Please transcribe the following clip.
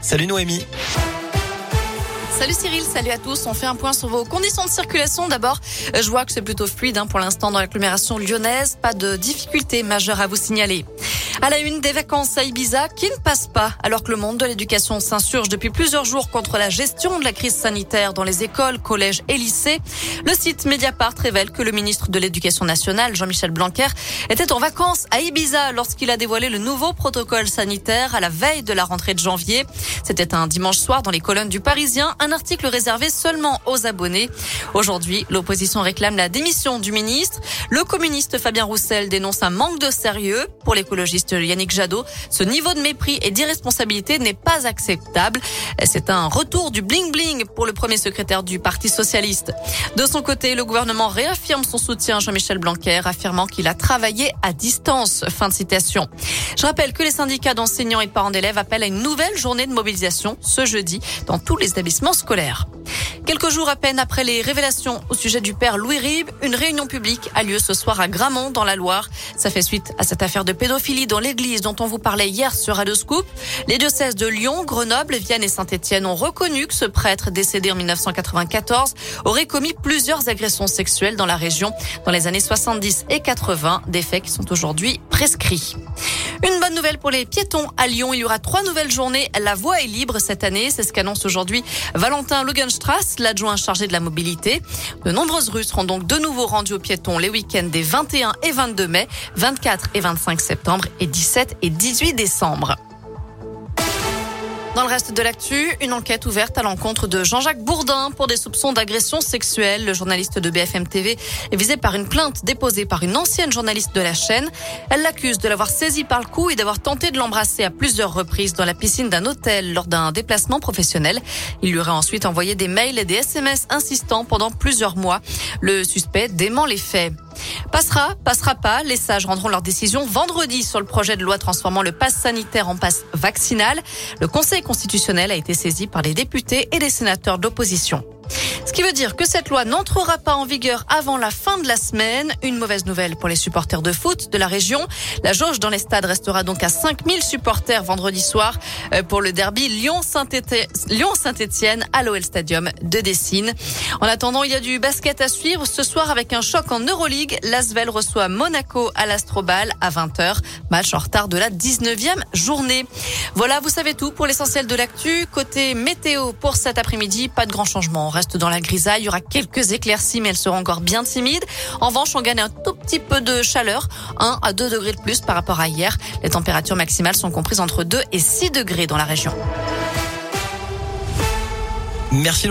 Salut Noémie. Salut Cyril, salut à tous. On fait un point sur vos conditions de circulation. D'abord, je vois que c'est plutôt fluide hein, pour l'instant dans l'agglomération lyonnaise. Pas de difficultés majeures à vous signaler. À la une des vacances à Ibiza qui ne passe pas alors que le monde de l'éducation s'insurge depuis plusieurs jours contre la gestion de la crise sanitaire dans les écoles, collèges et lycées. Le site Mediapart révèle que le ministre de l'Éducation nationale, Jean-Michel Blanquer, était en vacances à Ibiza lorsqu'il a dévoilé le nouveau protocole sanitaire à la veille de la rentrée de janvier. C'était un dimanche soir dans les colonnes du Parisien, un article réservé seulement aux abonnés. Aujourd'hui, l'opposition réclame la démission du ministre. Le communiste Fabien Roussel dénonce un manque de sérieux pour l'écologiste Yannick Jadot. Ce niveau de mépris et d'irresponsabilité n'est pas acceptable. C'est un retour du bling-bling pour le premier secrétaire du Parti socialiste. De son côté, le gouvernement réaffirme son soutien à Jean-Michel Blanquer, affirmant qu'il a travaillé à distance. Fin de citation. Je rappelle que les syndicats d'enseignants et de parents d'élèves appellent à une nouvelle journée de mobilisation ce jeudi dans tous les établissements scolaires. Quelques jours à peine après les révélations au sujet du père Louis Ribes, une réunion publique a lieu ce soir à Gramont dans la Loire. Ça fait suite à cette affaire de pédophilie dans l'église dont on vous parlait hier sur Radio Scoop. Les diocèses de Lyon, Grenoble, Vienne et Saint-Étienne ont reconnu que ce prêtre décédé en 1994 aurait commis plusieurs agressions sexuelles dans la région dans les années 70 et 80, des faits qui sont aujourd'hui prescrits. Une bonne nouvelle pour les piétons à Lyon. Il y aura trois nouvelles journées. La voie est libre cette année. C'est ce qu'annonce aujourd'hui Valentin Lugenstrass, l'adjoint chargé de la mobilité. De nombreuses rues seront donc de nouveau rendues aux piétons les week-ends des 21 et 22 mai, 24 et 25 septembre et 17 et 18 décembre. Dans le reste de l'actu, une enquête ouverte à l'encontre de Jean-Jacques Bourdin pour des soupçons d'agression sexuelle. Le journaliste de BFM TV est visé par une plainte déposée par une ancienne journaliste de la chaîne. Elle l'accuse de l'avoir saisi par le cou et d'avoir tenté de l'embrasser à plusieurs reprises dans la piscine d'un hôtel lors d'un déplacement professionnel. Il lui aurait ensuite envoyé des mails et des SMS insistants pendant plusieurs mois. Le suspect dément les faits. Passera, passera pas. Les sages rendront leur décision vendredi sur le projet de loi transformant le pass sanitaire en passe vaccinal. Le Conseil constitutionnel a été saisi par les députés et les sénateurs d'opposition. Ce qui veut dire que cette loi n'entrera pas en vigueur avant la fin de la semaine. Une mauvaise nouvelle pour les supporters de foot de la région. La jauge dans les stades restera donc à 5000 supporters vendredi soir euh, pour le derby Lyon-Saint-Etienne à l'OL Stadium de Dessine. En attendant, il y a du basket à suivre ce soir avec un choc en Euroleague. L'Asvel reçoit Monaco à l'Astrobal à 20h. Match en retard de la 19e journée. Voilà, vous savez tout pour l'essentiel de l'actu. Côté météo pour cet après-midi, pas de grand changement. Reste dans la grisaille. Il y aura quelques éclaircies, mais elles seront encore bien timides. En revanche, on gagne un tout petit peu de chaleur, 1 à 2 degrés de plus par rapport à hier. Les températures maximales sont comprises entre 2 et 6 degrés dans la région. Merci.